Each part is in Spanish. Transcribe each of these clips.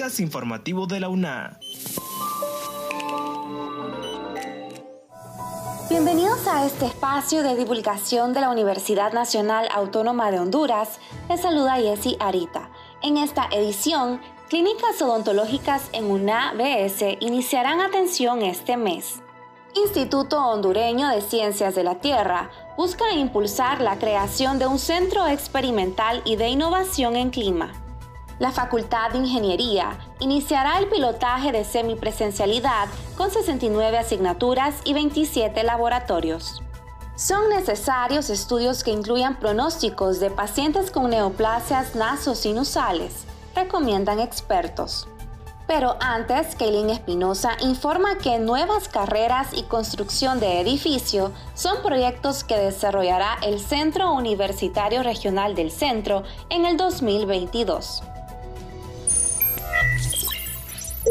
informativo de la UNA. Bienvenidos a este espacio de divulgación de la Universidad Nacional Autónoma de Honduras. Les saluda Jessy Arita. En esta edición, clínicas odontológicas en UNA-BS iniciarán atención este mes. Instituto Hondureño de Ciencias de la Tierra busca impulsar la creación de un centro experimental y de innovación en clima. La Facultad de Ingeniería iniciará el pilotaje de semipresencialidad con 69 asignaturas y 27 laboratorios. Son necesarios estudios que incluyan pronósticos de pacientes con neoplasias nasosinusales, recomiendan expertos. Pero antes, Kaylin Espinosa informa que nuevas carreras y construcción de edificio son proyectos que desarrollará el Centro Universitario Regional del Centro en el 2022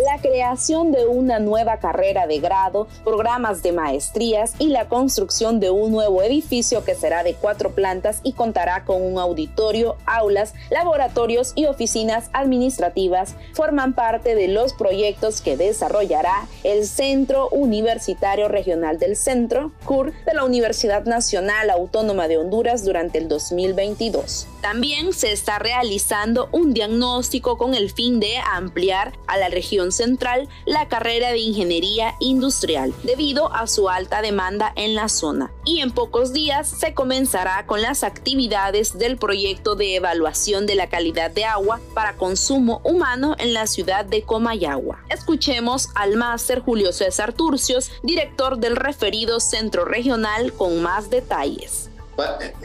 la creación de una nueva carrera de grado, programas de maestrías y la construcción de un nuevo edificio que será de cuatro plantas y contará con un auditorio, aulas, laboratorios y oficinas administrativas forman parte de los proyectos que desarrollará el Centro Universitario Regional del Centro, CUR, de la Universidad Nacional Autónoma de Honduras durante el 2022. También se está realizando un diagnóstico con el fin de ampliar a la región central la carrera de ingeniería industrial debido a su alta demanda en la zona. Y en pocos días se comenzará con las actividades del proyecto de evaluación de la calidad de agua para consumo humano en la ciudad de Comayagua. Escuchemos al máster Julio César Turcios, director del referido centro regional, con más detalles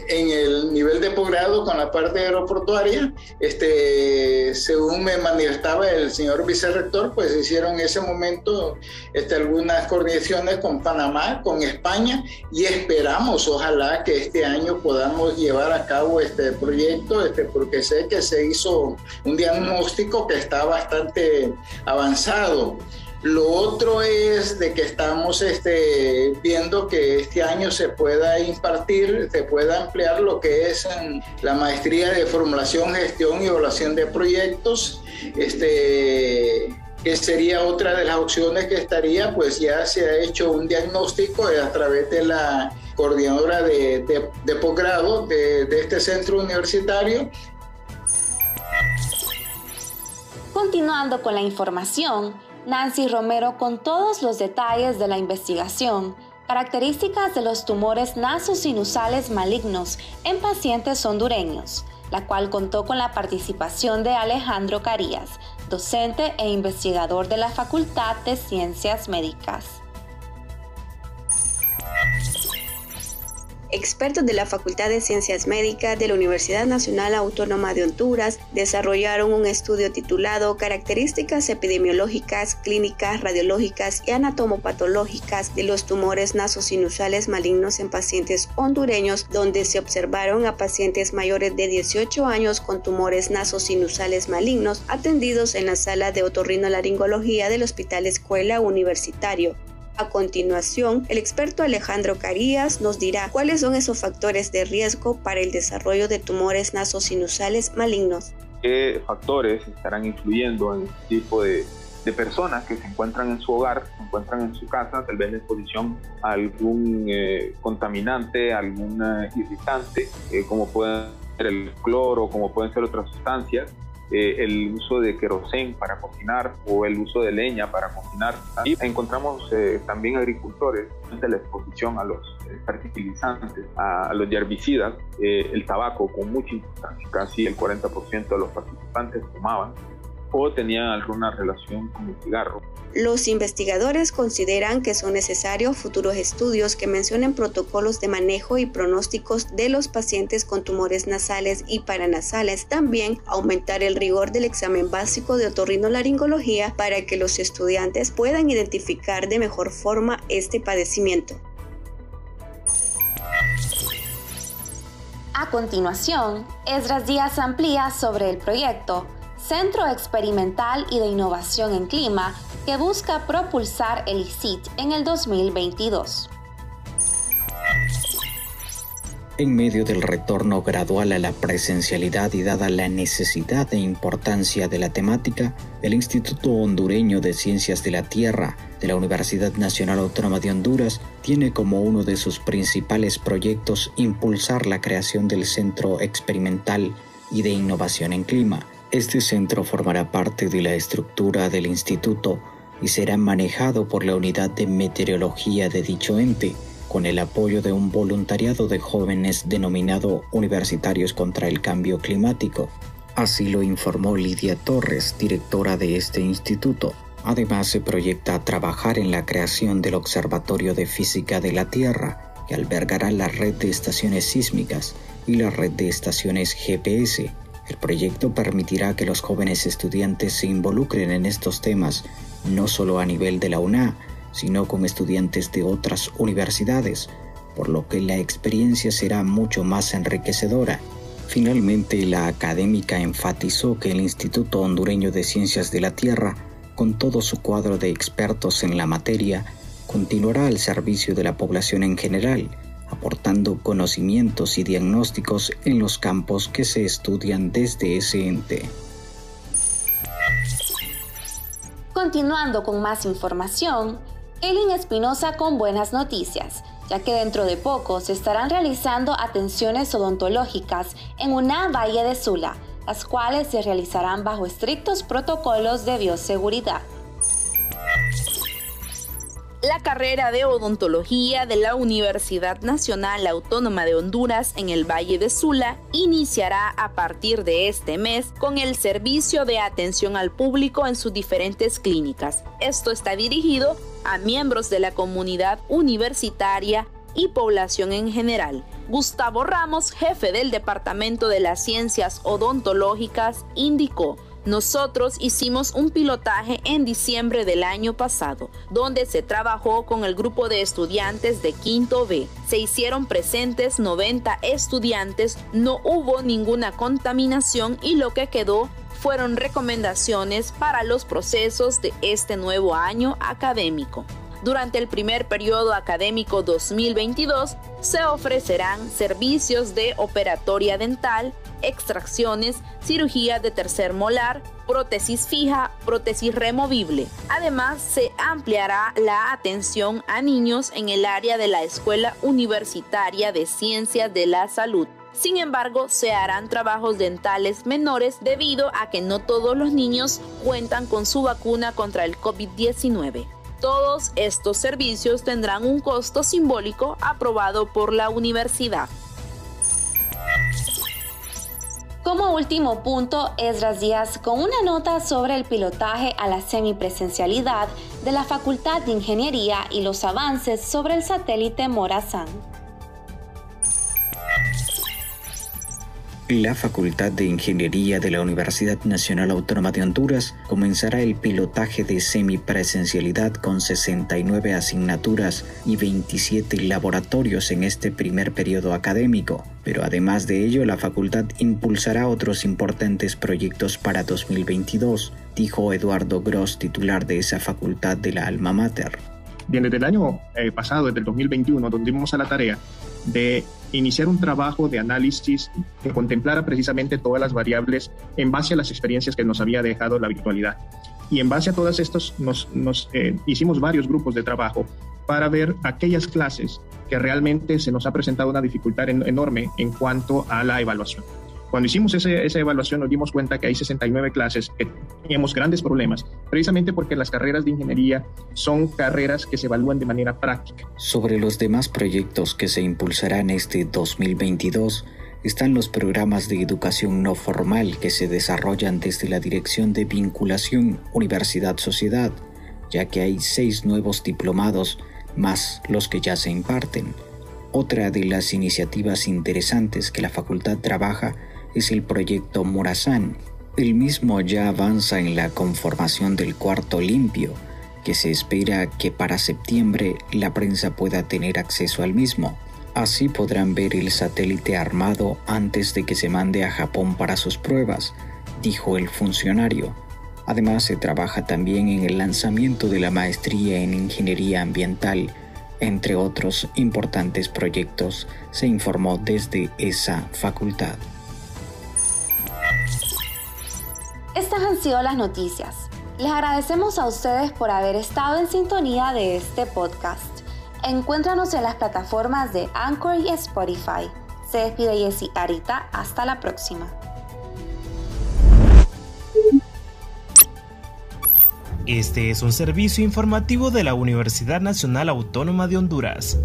en el nivel de posgrado con la parte aeroportuaria, este, según me manifestaba el señor vicerrector, pues hicieron en ese momento este, algunas coordinaciones con Panamá, con España y esperamos, ojalá que este año podamos llevar a cabo este proyecto, este, porque sé que se hizo un diagnóstico que está bastante avanzado. Lo otro es de que estamos este, viendo que este año se pueda impartir, se pueda ampliar lo que es la maestría de formulación, gestión y evaluación de proyectos. Este, que sería otra de las opciones que estaría, pues ya se ha hecho un diagnóstico a través de la coordinadora de, de, posgrado de, de este centro universitario Continuando con la información, Nancy Romero con todos los detalles de la investigación, características de los tumores nasosinusales malignos en pacientes hondureños, la cual contó con la participación de Alejandro Carías, docente e investigador de la Facultad de Ciencias Médicas. Expertos de la Facultad de Ciencias Médicas de la Universidad Nacional Autónoma de Honduras desarrollaron un estudio titulado Características epidemiológicas, clínicas, radiológicas y anatomopatológicas de los tumores nasosinusales malignos en pacientes hondureños, donde se observaron a pacientes mayores de 18 años con tumores nasosinusales malignos atendidos en la sala de otorrinolaringología del Hospital Escuela Universitario. A continuación, el experto Alejandro Carías nos dirá cuáles son esos factores de riesgo para el desarrollo de tumores nasosinusales malignos. ¿Qué factores estarán influyendo en este tipo de, personas que se encuentran en su hogar, se encuentran en su casa, tal vez en exposición a algún eh, contaminante, algún irritante, eh, como pueden ser el cloro, como pueden ser otras sustancias, eh, el uso de querosén para cocinar o el uso de leña para cocinar. Y encontramos eh, también agricultores de la exposición a los eh, fertilizantes, a, los herbicidas, el tabaco con mucha importancia. Casi el 40% de los participantes fumaban o tenían alguna relación con el cigarro. Los investigadores consideran que son necesarios futuros estudios que mencionen protocolos de manejo y pronósticos de los pacientes con tumores nasales y paranasales. También aumentar el rigor del examen básico de otorrinolaringología para que los estudiantes puedan identificar de mejor forma este padecimiento. A continuación, Esdras Díaz amplía sobre el proyecto Centro Experimental y de Innovación en Clima, que busca propulsar el ICIT en el 2022. En medio del retorno gradual a la presencialidad y dada la necesidad e importancia de la temática, el Instituto Hondureño de Ciencias de la Tierra de la Universidad Nacional Autónoma de Honduras tiene como uno de sus principales proyectos impulsar la creación del Centro Experimental y de Innovación en Clima. Este centro formará parte de la estructura del instituto y será manejado por la unidad de meteorología de dicho ente con el apoyo de un voluntariado de jóvenes denominado Universitarios contra el Cambio Climático. Así lo informó Lidia Torres, directora de este instituto. Además, se proyecta trabajar en la creación del Observatorio de Física de la Tierra, que albergará la red de estaciones sísmicas y la red de estaciones GPS. El proyecto permitirá que los jóvenes estudiantes se involucren en estos temas, no solo a nivel de la UNA, sino con estudiantes de otras universidades, por lo que la experiencia será mucho más enriquecedora. Finalmente, la académica enfatizó que el Instituto Hondureño de Ciencias de la Tierra, con todo su cuadro de expertos en la materia, continuará al servicio de la población en general, aportando conocimientos y diagnósticos en los campos que se estudian desde ese ente. Continuando con más información, Elin Espinosa con buenas noticias, ya que dentro de poco se estarán realizando atenciones odontológicas en una Valle de Sula, las cuales se realizarán bajo estrictos protocolos de bioseguridad. La carrera de odontología de la Universidad Nacional Autónoma de Honduras en el Valle de Sula iniciará a partir de este mes con el servicio de atención al público en sus diferentes clínicas. Esto está dirigido a miembros de la comunidad universitaria y población en general. Gustavo Ramos, jefe del Departamento de las Ciencias Odontológicas, indicó nosotros hicimos un pilotaje en diciembre del año pasado, donde se trabajó con el grupo de estudiantes de quinto B. Se hicieron presentes 90 estudiantes, no hubo ninguna contaminación y lo que quedó fueron recomendaciones para los procesos de este nuevo año académico. Durante el primer periodo académico 2022 se ofrecerán servicios de operatoria dental, extracciones, cirugía de tercer molar, prótesis fija, prótesis removible. Además, se ampliará la atención a niños en el área de la Escuela Universitaria de Ciencias de la Salud. Sin embargo, se harán trabajos dentales menores debido a que no todos los niños cuentan con su vacuna contra el COVID-19. Todos estos servicios tendrán un costo simbólico aprobado por la universidad. Como último punto, Esdras Díaz con una nota sobre el pilotaje a la semipresencialidad de la Facultad de Ingeniería y los avances sobre el satélite Morazán. La Facultad de Ingeniería de la Universidad Nacional Autónoma de Honduras comenzará el pilotaje de semipresencialidad con 69 asignaturas y 27 laboratorios en este primer periodo académico. Pero además de ello, la facultad impulsará otros importantes proyectos para 2022, dijo Eduardo Gross, titular de esa facultad de la Alma Mater. Bien, desde el año eh, pasado, desde el 2021, donde dimos a la tarea de iniciar un trabajo de análisis que contemplara precisamente todas las variables en base a las experiencias que nos había dejado la virtualidad. Y en base a todas estas nos, eh, hicimos varios grupos de trabajo para ver aquellas clases que realmente se nos ha presentado una dificultad enorme en cuanto a la evaluación. Cuando hicimos esa evaluación nos dimos cuenta que hay 69 clases que teníamos grandes problemas, precisamente porque las carreras de ingeniería son carreras que se evalúan de manera práctica. Sobre los demás proyectos que se impulsarán este 2022, están los programas de educación no formal que se desarrollan desde la Dirección de Vinculación Universidad-Sociedad, ya que hay seis nuevos diplomados más los que ya se imparten. Otra de las iniciativas interesantes que la facultad trabaja es el proyecto Morazán. El mismo ya avanza en la conformación del cuarto limpio, que se espera que para septiembre la prensa pueda tener acceso al mismo. Así podrán ver el satélite armado antes de que se mande a Japón para sus pruebas, dijo el funcionario. Además se trabaja también en el lanzamiento de la maestría en ingeniería ambiental entre otros importantes proyectos, se informó desde esa facultad. Sido las noticias. Les agradecemos a ustedes por haber estado en sintonía de este podcast. Encuéntranos en las plataformas de Anchor y Spotify. Se despide Jessy Arita. Hasta la próxima. Este es un servicio informativo de la Universidad Nacional Autónoma de Honduras.